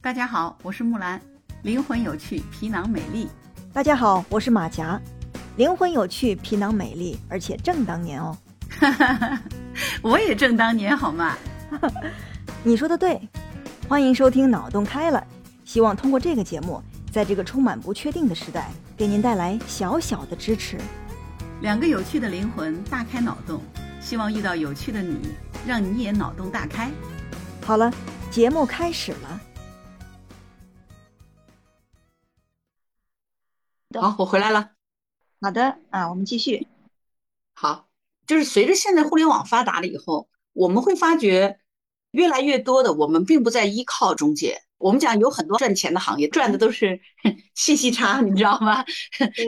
大家好，我是木兰，灵魂有趣，皮囊美丽。大家好，我是马甲，灵魂有趣，皮囊美丽，而且正当年哦。我也正当年好吗？你说的对。欢迎收听《脑洞开了》，希望通过这个节目，在这个充满不确定的时代，给您带来小小的支持。两个有趣的灵魂大开脑洞，希望遇到有趣的你，让你也脑洞大开。好了，节目开始了。好，我回来了。好的啊，我们继续。好，就是随着现在互联网发达了以后，我们会发觉越来越多的我们并不再依靠中介。我们讲有很多赚钱的行业，赚的都是 信息差，你知道吗？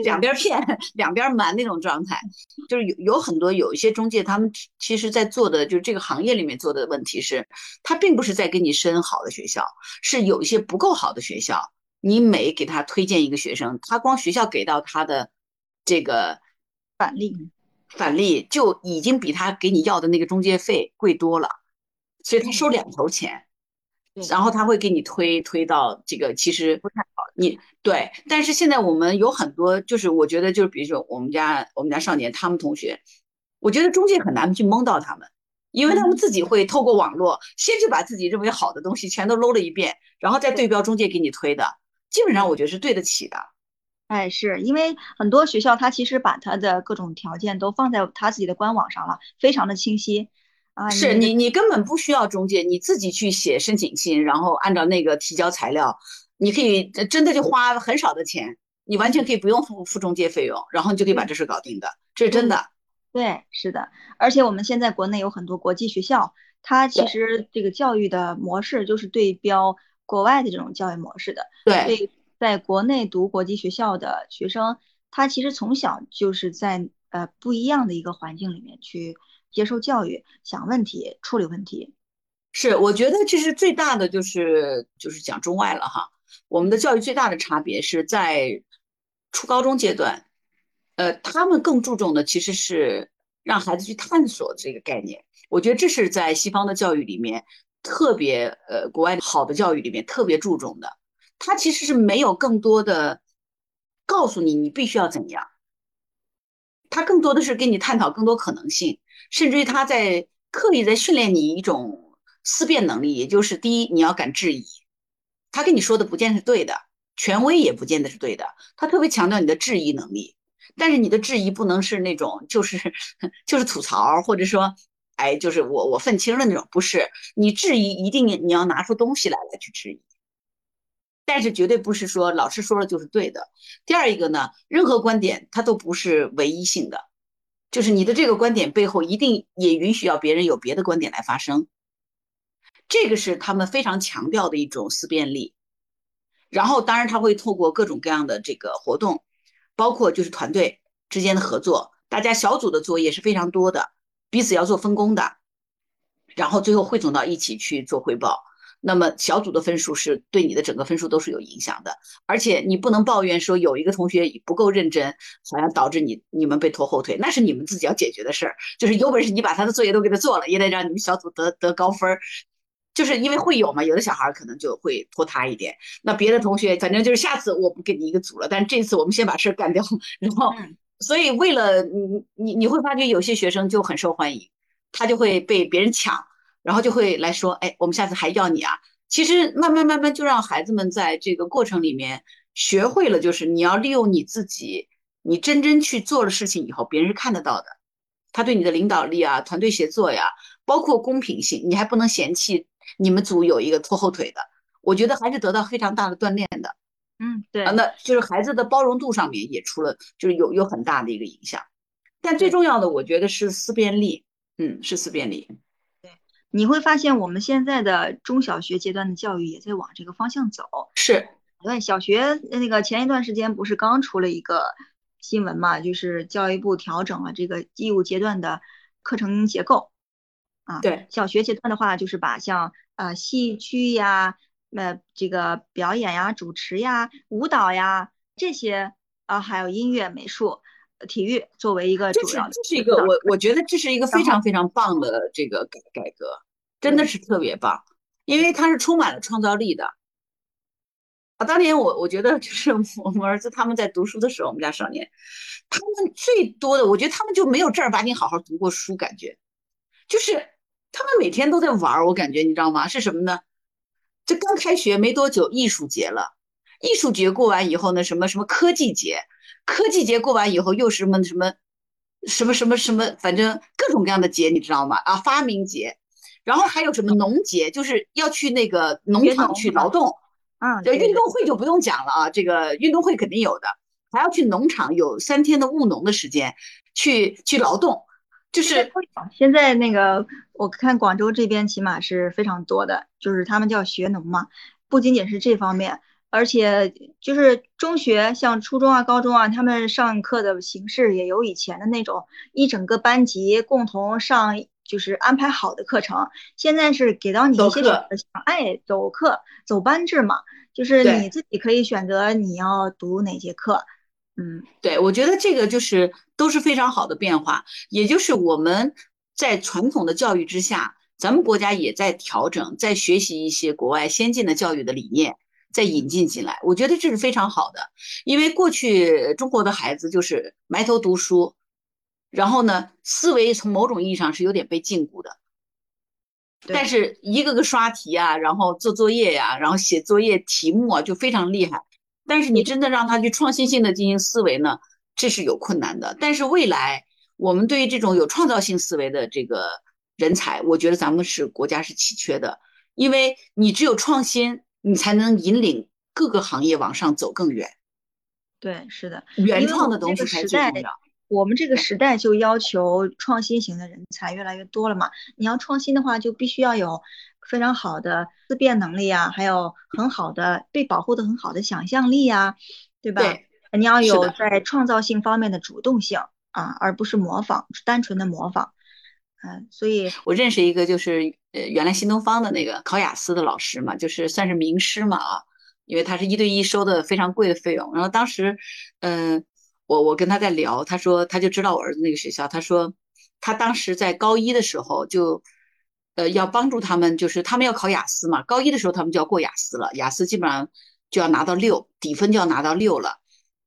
两边骗，两边瞒那种状态。就是有有很多有一些中介，他们其实在做的就是这个行业里面做的问题是，他并不是在给你申好的学校，是有一些不够好的学校。你每给他推荐一个学生，他光学校给到他的这个返利，返利就已经比他给你要的那个中介费贵多了，所以他收两头钱，然后他会给你推推到这个其实不太好。你对，但是现在我们有很多，就是我觉得就是比如说我们家我们家少年他们同学，我觉得中介很难去蒙到他们，因为他们自己会透过网络先去把自己认为好的东西全都搂了一遍，然后再对标中介给你推的。基本上我觉得是对得起的，哎，是因为很多学校他其实把他的各种条件都放在他自己的官网上了，非常的清晰啊。是你你根本不需要中介，你自己去写申请信，然后按照那个提交材料，你可以真的就花很少的钱，你完全可以不用付付中介费用，然后你就可以把这事搞定的，这是真的。对，是的，而且我们现在国内有很多国际学校，它其实这个教育的模式就是对标。国外的这种教育模式的，对，在国内读国际学校的学生，他其实从小就是在呃不一样的一个环境里面去接受教育，想问题，处理问题。是，我觉得这是最大的就是就是讲中外了哈。我们的教育最大的差别是在初高中阶段，呃，他们更注重的其实是让孩子去探索这个概念。我觉得这是在西方的教育里面。特别呃，国外好的教育里面特别注重的，他其实是没有更多的告诉你你必须要怎样，他更多的是跟你探讨更多可能性，甚至于他在刻意在训练你一种思辨能力，也就是第一你要敢质疑，他跟你说的不见得是对的，权威也不见得是对的，他特别强调你的质疑能力，但是你的质疑不能是那种就是 就是吐槽或者说。哎，就是我我愤青的那种，不是你质疑，一定你要拿出东西来来去质疑，但是绝对不是说老师说了就是对的。第二一个呢，任何观点它都不是唯一性的，就是你的这个观点背后一定也允许要别人有别的观点来发生，这个是他们非常强调的一种思辨力。然后当然他会透过各种各样的这个活动，包括就是团队之间的合作，大家小组的作业是非常多的。彼此要做分工的，然后最后汇总到一起去做汇报。那么小组的分数是对你的整个分数都是有影响的，而且你不能抱怨说有一个同学不够认真，好像导致你你们被拖后腿，那是你们自己要解决的事儿。就是有本事你把他的作业都给他做了，也得让你们小组得得高分儿。就是因为会有嘛，有的小孩可能就会拖沓一点。那别的同学反正就是下次我不给你一个组了，但这次我们先把事儿干掉，然后。所以，为了你，你你会发觉有些学生就很受欢迎，他就会被别人抢，然后就会来说：“哎，我们下次还要你啊！”其实慢慢慢慢就让孩子们在这个过程里面学会了，就是你要利用你自己，你真真去做了事情以后，别人是看得到的。他对你的领导力啊、团队协作呀，包括公平性，你还不能嫌弃你们组有一个拖后腿的。我觉得还是得到非常大的锻炼的。嗯，对啊，那就是孩子的包容度上面也出了，就是有有很大的一个影响。但最重要的，我觉得是思辨力，嗯，是思辨力。对，你会发现我们现在的中小学阶段的教育也在往这个方向走。是，对，小学那个前一段时间不是刚出了一个新闻嘛，就是教育部调整了这个义务阶段的课程结构。啊，对，小学阶段的话，就是把像呃戏剧呀。那这个表演呀、主持呀、舞蹈呀这些啊，还有音乐、美术、体育作为一个主要的，这是一个我我觉得这是一个非常非常棒的这个改改革，真的是特别棒，因为它是充满了创造力的。啊，当年我我觉得就是我们儿子他们在读书的时候，我们家少年，他们最多的，我觉得他们就没有正儿八经好好读过书，感觉就是他们每天都在玩儿，我感觉你知道吗？是什么呢？这刚开学没多久，艺术节了，艺术节过完以后呢，什么什么科技节，科技节过完以后又是什么什么什么什么什么，反正各种各样的节，你知道吗？啊，发明节，然后还有什么农节，就是要去那个农场去劳动。啊，这运动会就不用讲了啊，这个运动会肯定有的，还要去农场有三天的务农的时间，去去劳动，就是现在那个我看广州这边起码是非常多的，就是他们叫学农嘛，不仅仅是这方面，而且就是中学像初中啊、高中啊，他们上课的形式也有以前的那种一整个班级共同上。就是安排好的课程，现在是给到你一些选择，哎，走课走班制嘛，就是你自己可以选择你要读哪节课。嗯，对，我觉得这个就是都是非常好的变化，也就是我们在传统的教育之下，咱们国家也在调整，在学习一些国外先进的教育的理念，在引进进来，我觉得这是非常好的，因为过去中国的孩子就是埋头读书。然后呢，思维从某种意义上是有点被禁锢的，但是一个个刷题啊，然后做作业呀，然后写作业题目啊，就非常厉害。但是你真的让他去创新性的进行思维呢，这是有困难的。但是未来我们对于这种有创造性思维的这个人才，我觉得咱们是国家是稀缺的，因为你只有创新，你才能引领各个行业往上走更远。对，是的，原创的东西才最重要。我们这个时代就要求创新型的人才越来越多了嘛？你要创新的话，就必须要有非常好的思辨能力啊，还有很好的被保护的很好的想象力啊，对吧？对，你要有在创造性方面的主动性啊，而不是模仿，单纯的模仿。嗯，所以我认识一个就是呃，原来新东方的那个考雅思的老师嘛，就是算是名师嘛啊，因为他是一对一收的非常贵的费用，然后当时嗯。我我跟他在聊，他说他就知道我儿子那个学校。他说他当时在高一的时候就，呃，要帮助他们，就是他们要考雅思嘛。高一的时候他们就要过雅思了，雅思基本上就要拿到六，底分就要拿到六了，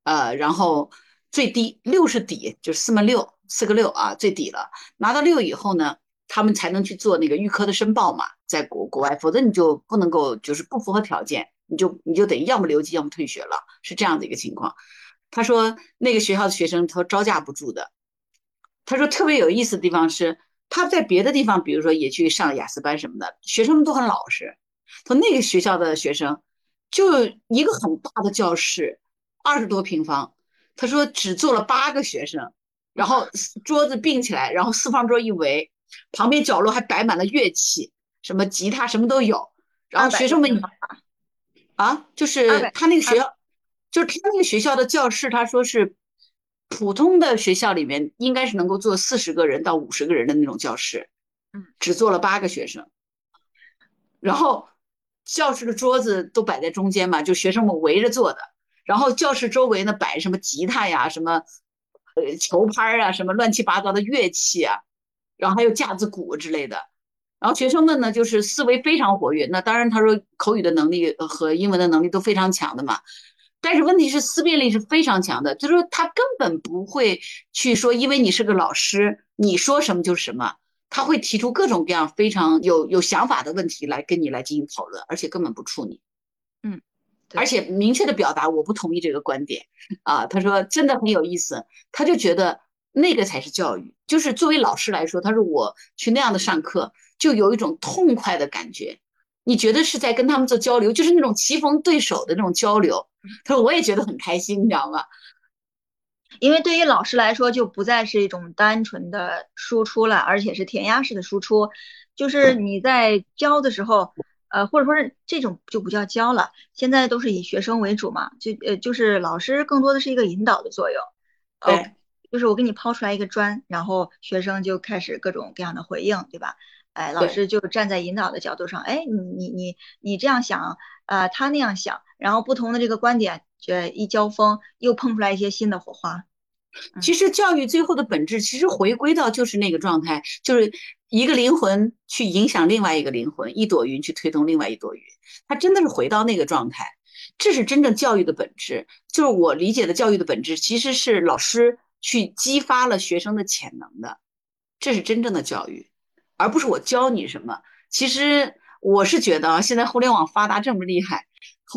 呃，然后最低六是底，就是四门六，四个六啊，最底了。拿到六以后呢，他们才能去做那个预科的申报嘛，在国国外，否则你就不能够，就是不符合条件，你就你就等于要么留级，要么退学了，是这样的一个情况。他说那个学校的学生他招架不住的。他说特别有意思的地方是他在别的地方，比如说也去上雅思班什么的，学生们都很老实。他那个学校的学生就一个很大的教室，二十多平方。他说只坐了八个学生，然后桌子并起来，然后四方桌一围，旁边角落还摆满了乐器，什么吉他什么都有。然后学生们啊，就是他那个学校。就是他那个学校的教室，他说是普通的学校里面应该是能够坐四十个人到五十个人的那种教室，嗯，只坐了八个学生。然后教室的桌子都摆在中间嘛，就学生们围着坐的。然后教室周围呢摆什么吉他呀、什么呃球拍啊、什么乱七八糟的乐器啊，然后还有架子鼓之类的。然后学生们呢就是思维非常活跃，那当然他说口语的能力和英文的能力都非常强的嘛。但是问题是思辨力是非常强的，就是说他根本不会去说，因为你是个老师，你说什么就是什么，他会提出各种各样非常有有想法的问题来跟你来进行讨论，而且根本不触你，嗯，而且明确的表达我不同意这个观点啊，他说真的很有意思，他就觉得那个才是教育，就是作为老师来说，他说我去那样的上课就有一种痛快的感觉。你觉得是在跟他们做交流，就是那种棋逢对手的那种交流。他说我也觉得很开心，你知道吗？因为对于老师来说，就不再是一种单纯的输出了，而且是填鸭式的输出。就是你在教的时候，呃，或者说是这种就不叫教了，现在都是以学生为主嘛，就呃就是老师更多的是一个引导的作用。对，就是我给你抛出来一个砖，然后学生就开始各种各样的回应，对吧？哎，老师就站在引导的角度上，哎，你你你你这样想，呃，他那样想，然后不同的这个观点，这一交锋，又碰出来一些新的火花。其实教育最后的本质，其实回归到就是那个状态，就是一个灵魂去影响另外一个灵魂，一朵云去推动另外一朵云，它真的是回到那个状态。这是真正教育的本质，就是我理解的教育的本质，其实是老师去激发了学生的潜能的，这是真正的教育，而不是我教你什么。其实我是觉得啊，现在互联网发达这么厉害，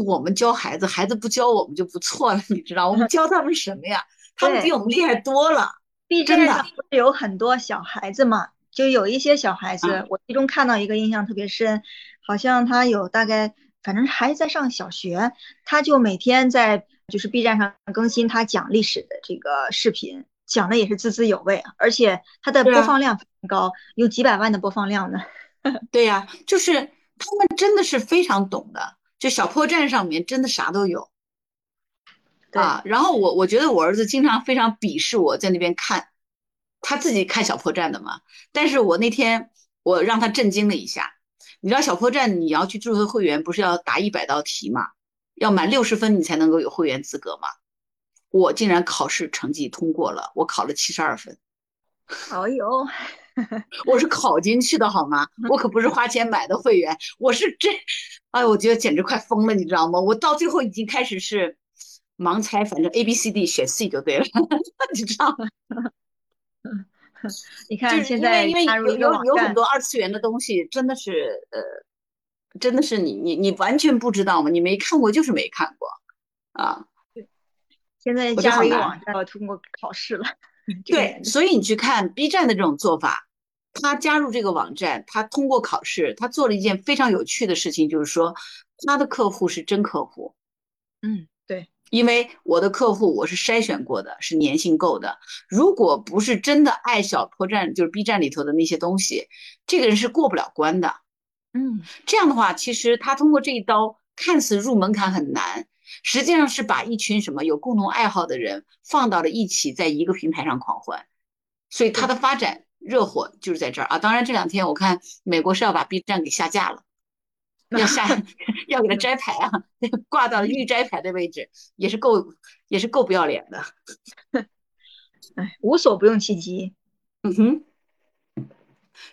我们教孩子，孩子不教我们就不错了，你知道？我们教他们什么呀？他们比我们厉害多了。B 站上不是有很多小孩子嘛？就有一些小孩子，我其中看到一个印象特别深，好像他有大概。反正还在上小学，他就每天在就是 B 站上更新他讲历史的这个视频，讲的也是滋滋有味，而且他的播放量很高，有几百万的播放量呢。对呀，就是他们真的是非常懂的，就小破站上面真的啥都有。啊，然后我我觉得我儿子经常非常鄙视我在那边看，他自己看小破站的嘛，但是我那天我让他震惊了一下。你知道小破站你要去注册会员，不是要答一百道题嘛？要满六十分你才能够有会员资格嘛？我竟然考试成绩通过了，我考了七十二分。好哟，我是考进去的好吗？我可不是花钱买的会员，我是真，哎，我觉得简直快疯了，你知道吗？我到最后已经开始是盲猜，反正 A B C D 选 C 就对了，你知道吗？你看，现在因为有有很多二次元的东西，真的是呃，真的是你你你完全不知道嘛？你没看过就是没看过啊。对，现在加入一个网站要通过考试了。对，所以你去看 B 站的这种做法，他加入这个网站，他通过考试，他做了一件非常有趣的事情，就是说他的客户是真客户。嗯。对因为我的客户我是筛选过的，是粘性够的。如果不是真的爱小破站，就是 B 站里头的那些东西，这个人是过不了关的。嗯，这样的话，其实他通过这一刀，看似入门槛很难，实际上是把一群什么有共同爱好的人放到了一起，在一个平台上狂欢。所以他的发展热火就是在这儿啊。当然这两天我看美国是要把 B 站给下架了。要下，要给他摘牌啊！挂到预摘牌的位置，也是够，也是够不要脸的。哎，无所不用其极。嗯哼，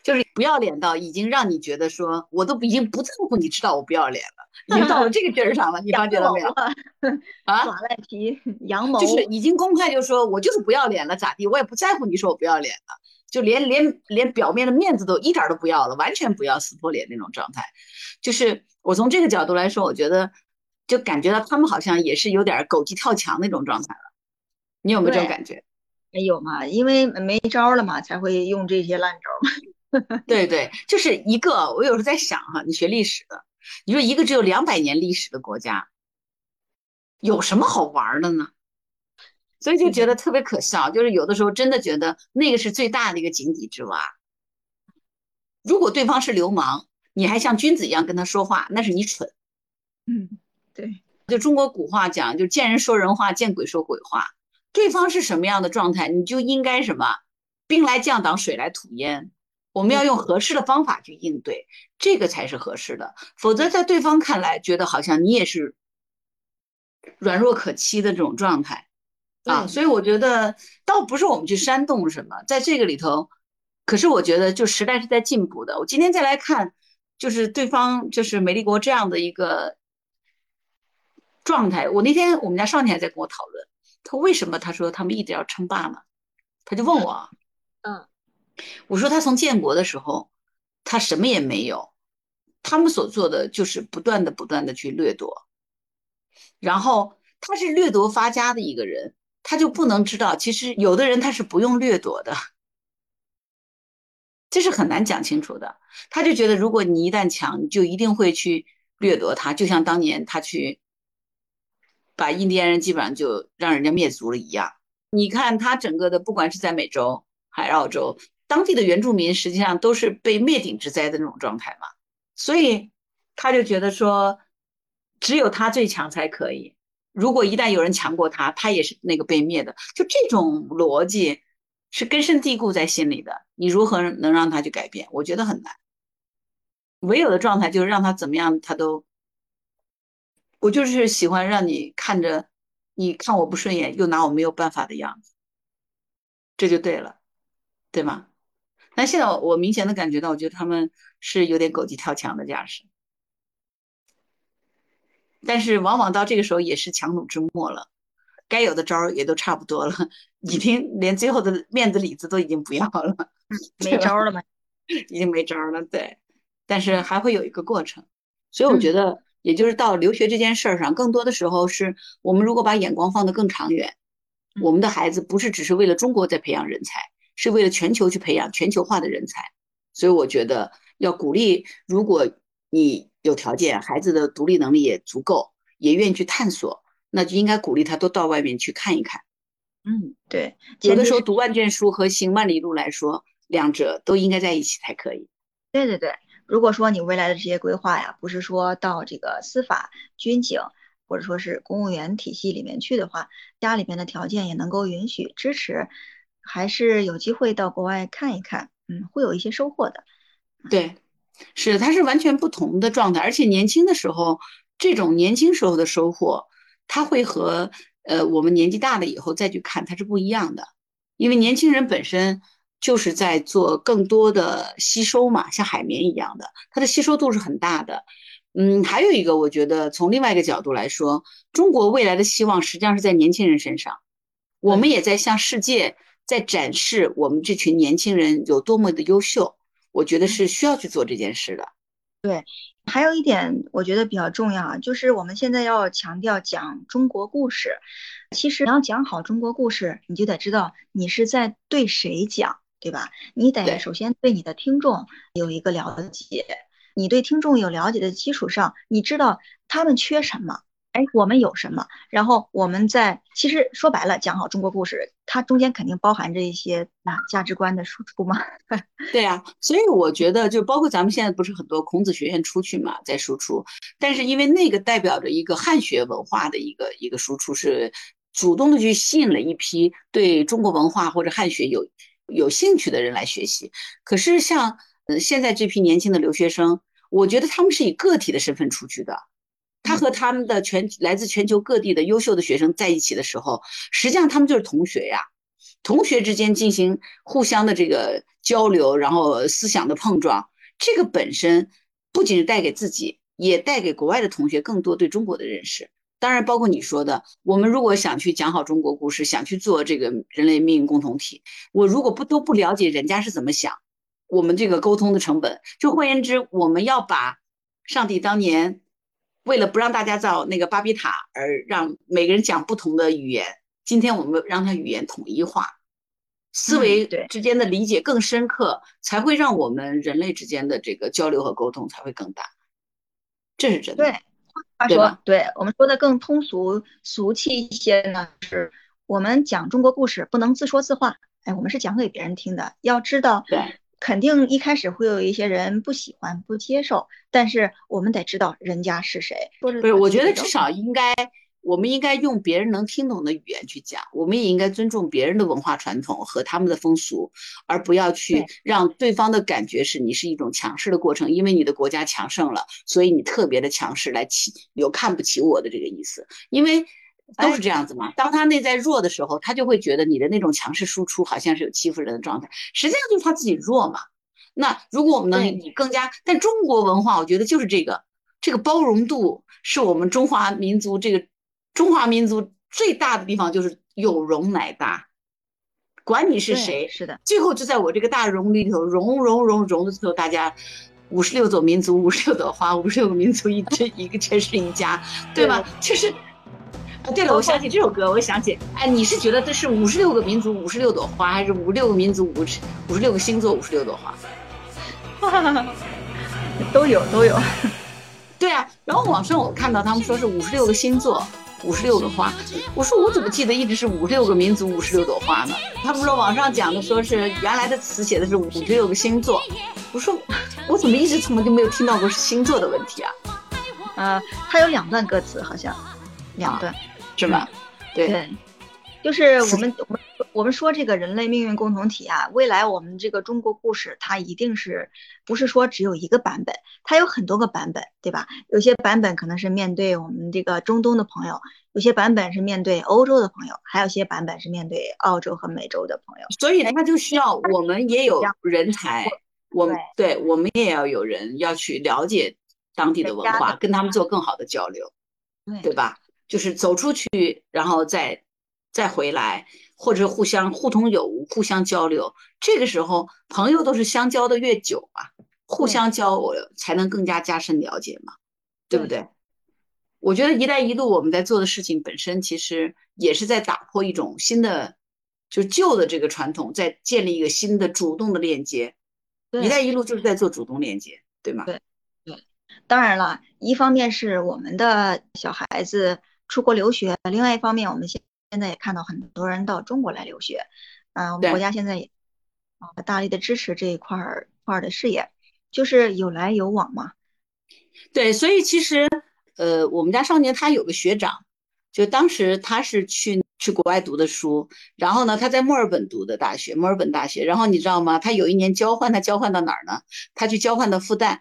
就是不要脸到已经让你觉得说，我都已经不在乎你知道我不要脸了，已经到了这个劲儿上了。你发觉了没有？啊，耍赖皮，阳谋，就是已经公开就说我就是不要脸了，咋地？我也不在乎你说我不要脸了，就连连连表面的面子都一点都不要了，完全不要撕破脸那种状态。就是我从这个角度来说，我觉得就感觉到他们好像也是有点狗急跳墙那种状态了。你有没有这种感觉？没有嘛，因为没招了嘛，才会用这些烂招嘛。对对，就是一个。我有时候在想哈，你学历史的，你说一个只有两百年历史的国家，有什么好玩的呢？所以就觉得特别可笑。就是有的时候真的觉得那个是最大的一个井底之蛙。如果对方是流氓。你还像君子一样跟他说话，那是你蠢。嗯，对，就中国古话讲，就见人说人话，见鬼说鬼话。对方是什么样的状态，你就应该什么，兵来将挡，水来土掩。我们要用合适的方法去应对，这个才是合适的。否则，在对方看来，觉得好像你也是软弱可欺的这种状态啊。所以，我觉得倒不是我们去煽动什么，在这个里头，可是我觉得就时代是在进步的。我今天再来看。就是对方就是美丽国这样的一个状态。我那天我们家少年还在跟我讨论，他为什么他说他们一直要称霸呢？他就问我，嗯，我说他从建国的时候，他什么也没有，他们所做的就是不断的不断的去掠夺，然后他是掠夺发家的一个人，他就不能知道，其实有的人他是不用掠夺的。这是很难讲清楚的。他就觉得，如果你一旦强，你就一定会去掠夺他，就像当年他去把印第安人基本上就让人家灭族了一样。你看他整个的，不管是在美洲还是澳洲，当地的原住民实际上都是被灭顶之灾的那种状态嘛。所以他就觉得说，只有他最强才可以。如果一旦有人强过他，他也是那个被灭的。就这种逻辑。是根深蒂固在心里的，你如何能让他去改变？我觉得很难。唯有的状态就是让他怎么样，他都，我就是喜欢让你看着，你看我不顺眼，又拿我没有办法的样子，这就对了，对吗？但现在我明显的感觉到，我觉得他们是有点狗急跳墙的架势。但是往往到这个时候也是强弩之末了，该有的招儿也都差不多了，已经连最后的面子里子都已经不要了，没招了吗？已经没招了，对。但是还会有一个过程，所以我觉得，也就是到留学这件事儿上，更多的时候是我们如果把眼光放得更长远，我们的孩子不是只是为了中国在培养人才，是为了全球去培养全球化的人才。所以我觉得要鼓励，如果你有条件，孩子的独立能力也足够，也愿意去探索，那就应该鼓励他多到外面去看一看。嗯，对，有的时候读万卷书和行万里路来说，两者都应该在一起才可以。对对对。如果说你未来的这些规划呀，不是说到这个司法、军警或者说是公务员体系里面去的话，家里面的条件也能够允许支持，还是有机会到国外看一看，嗯，会有一些收获的。对，是，它是完全不同的状态，而且年轻的时候，这种年轻时候的收获，它会和呃我们年纪大了以后再去看，它是不一样的，因为年轻人本身。就是在做更多的吸收嘛，像海绵一样的，它的吸收度是很大的。嗯，还有一个，我觉得从另外一个角度来说，中国未来的希望实际上是在年轻人身上。我们也在向世界在展示我们这群年轻人有多么的优秀。我觉得是需要去做这件事的。对，还有一点我觉得比较重要啊，就是我们现在要强调讲中国故事。其实你要讲好中国故事，你就得知道你是在对谁讲。对吧？你得首先对你的听众有一个了解，你对听众有了解的基础上，你知道他们缺什么，哎，我们有什么，然后我们在其实说白了，讲好中国故事，它中间肯定包含着一些啊价值观的输出嘛。对啊，所以我觉得就包括咱们现在不是很多孔子学院出去嘛，在输出，但是因为那个代表着一个汉学文化的一个一个输出，是主动的去吸引了一批对中国文化或者汉学有。有兴趣的人来学习，可是像呃现在这批年轻的留学生，我觉得他们是以个体的身份出去的，他和他们的全来自全球各地的优秀的学生在一起的时候，实际上他们就是同学呀，同学之间进行互相的这个交流，然后思想的碰撞，这个本身不仅是带给自己，也带给国外的同学更多对中国的认识。当然，包括你说的，我们如果想去讲好中国故事，想去做这个人类命运共同体，我如果不都不了解人家是怎么想，我们这个沟通的成本，就换言之，我们要把上帝当年为了不让大家造那个巴比塔而让每个人讲不同的语言，今天我们让他语言统一化，思维之间的理解更深刻，才会让我们人类之间的这个交流和沟通才会更大，这是真的。对。话说，对我们说的更通俗俗气一些呢，是我们讲中国故事不能自说自话，哎，我们是讲给别人听的。要知道，对，肯定一开始会有一些人不喜欢、不接受，但是我们得知道人家是谁。不是，我觉得至少应该。我们应该用别人能听懂的语言去讲，我们也应该尊重别人的文化传统和他们的风俗，而不要去让对方的感觉是你是一种强势的过程，因为你的国家强盛了，所以你特别的强势来起有看不起我的这个意思，因为都是这样子嘛。当他内在弱的时候，他就会觉得你的那种强势输出好像是有欺负人的状态，实际上就是他自己弱嘛。那如果我们能以更加，但中国文化我觉得就是这个这个包容度是我们中华民族这个。中华民族最大的地方就是有容乃大，管你是谁，是的，最后就在我这个大容里头，容容容容的时候，大家五十六种民族，五十六朵花，五十六个民族一这一个全是一家，对吧？就是，啊，对了，我想起这首歌，我想起，哎，你是觉得这是五十六个民族五十六朵花，还是五十六个民族五十五十六个星座五十六朵花？都 有都有，对啊。然后网上我看到他们说是五十六个星座。五十六个花，我说我怎么记得一直是五十六个民族五十六朵花呢？他们说网上讲的说是原来的词写的是五十六个星座，我说我怎么一直从来就没有听到过是星座的问题啊？呃，它有两段歌词好像，两段是吧？对，就是我们我们我们说这个人类命运共同体啊，未来我们这个中国故事，它一定是不是说只有一个版本，它有很多个版本，对吧？有些版本可能是面对我们这个中东的朋友，有些版本是面对欧洲的朋友，还有些版本是面对澳洲和美洲的朋友。所以它就需要我们也有人才，我们对我们也要有人要去了解当地的文化，跟他们做更好的交流，对吧？就是走出去，然后再再回来。或者互相互通有无，互相交流，这个时候朋友都是相交的越久嘛，互相交我才能更加加深了解嘛，对不对？我觉得“一带一路”我们在做的事情本身，其实也是在打破一种新的，就旧的这个传统，在建立一个新的主动的链接。“一带一路”就是在做主动链接，对吗？对对，当然了，一方面是我们的小孩子出国留学，另外一方面我们现现在也看到很多人到中国来留学，嗯，我们国家现在也啊大力的支持这一块儿块儿的事业，就是有来有往嘛。对，所以其实呃，我们家少年他有个学长，就当时他是去去国外读的书，然后呢他在墨尔本读的大学，墨尔本大学，然后你知道吗？他有一年交换，他交换到哪儿呢？他去交换到复旦，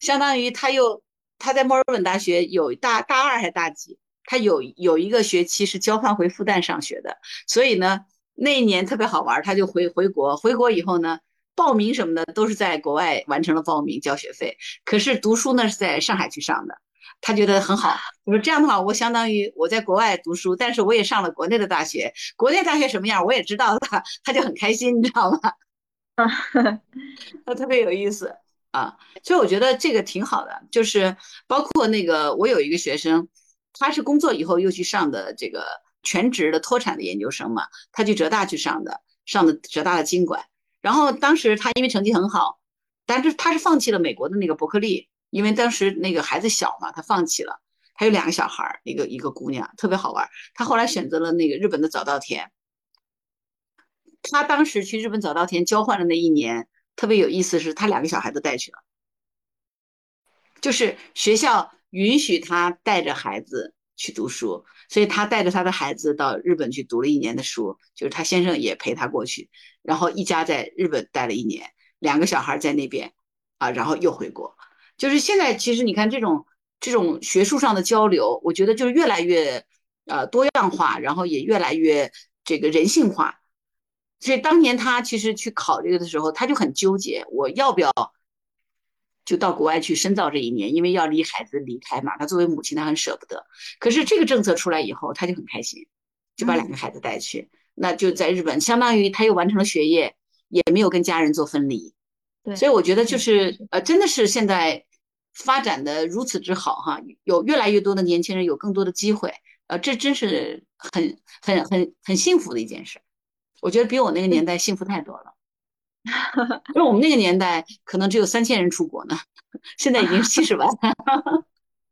相当于他又他在墨尔本大学有大大二还是大几？他有有一个学期是交换回复旦上学的，所以呢，那一年特别好玩，他就回回国。回国以后呢，报名什么的都是在国外完成了报名交学费，可是读书呢是在上海去上的。他觉得很好，我说这样的话，我相当于我在国外读书，但是我也上了国内的大学，国内大学什么样我也知道了，他就很开心，你知道吗？啊 他特别有意思啊，所以我觉得这个挺好的，就是包括那个我有一个学生。他是工作以后又去上的这个全职的脱产的研究生嘛，他去浙大去上的，上的浙大的经管。然后当时他因为成绩很好，但是他是放弃了美国的那个伯克利，因为当时那个孩子小嘛，他放弃了。还有两个小孩儿，一个一个姑娘，特别好玩。他后来选择了那个日本的早稻田。他当时去日本早稻田交换的那一年，特别有意思，是他两个小孩都带去了，就是学校。允许他带着孩子去读书，所以他带着他的孩子到日本去读了一年的书，就是他先生也陪他过去，然后一家在日本待了一年，两个小孩在那边，啊，然后又回国。就是现在，其实你看这种这种学术上的交流，我觉得就是越来越呃多样化，然后也越来越这个人性化。所以当年他其实去考这个的时候，他就很纠结，我要不要？就到国外去深造这一年，因为要离孩子离开嘛，他作为母亲，他很舍不得。可是这个政策出来以后，他就很开心，就把两个孩子带去，那就在日本，相当于他又完成了学业，也没有跟家人做分离。对，所以我觉得就是呃，真的是现在发展的如此之好哈，有越来越多的年轻人有更多的机会，呃，这真是很很很很幸福的一件事。我觉得比我那个年代幸福太多了。因为我们那个年代可能只有三千人出国呢，现在已经七十万。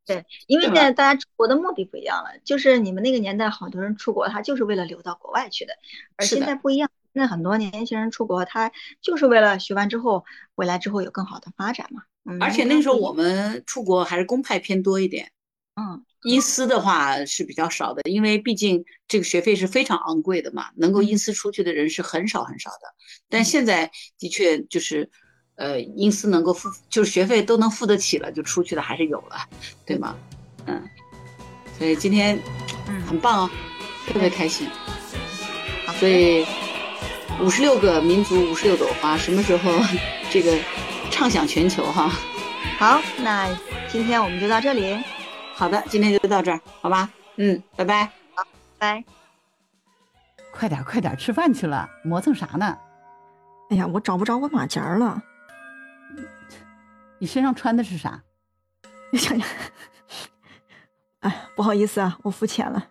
对，因为现在大家出国的目的不一样了，就是你们那个年代好多人出国，他就是为了留到国外去的，而现在不一样，现在很多年轻人出国，他就是为了学完之后回来之后有更好的发展嘛。嗯，而且那时候我们出国还是公派偏多一点。嗯。因私的话是比较少的，因为毕竟这个学费是非常昂贵的嘛，能够因私出去的人是很少很少的。但现在的确就是，呃，因私能够付，就是学费都能付得起了，就出去的还是有了，对吗？嗯，所以今天很棒哦，特别开心。所以五十六个民族，五十六朵花，什么时候这个畅享全球哈？好，那今天我们就到这里。好的，今天就到这儿，好吧？嗯，拜拜。好，拜。快点，快点，吃饭去了，磨蹭啥呢？哎呀，我找不着我马甲了。你身上穿的是啥？哎呀，哎，不好意思啊，我肤浅了。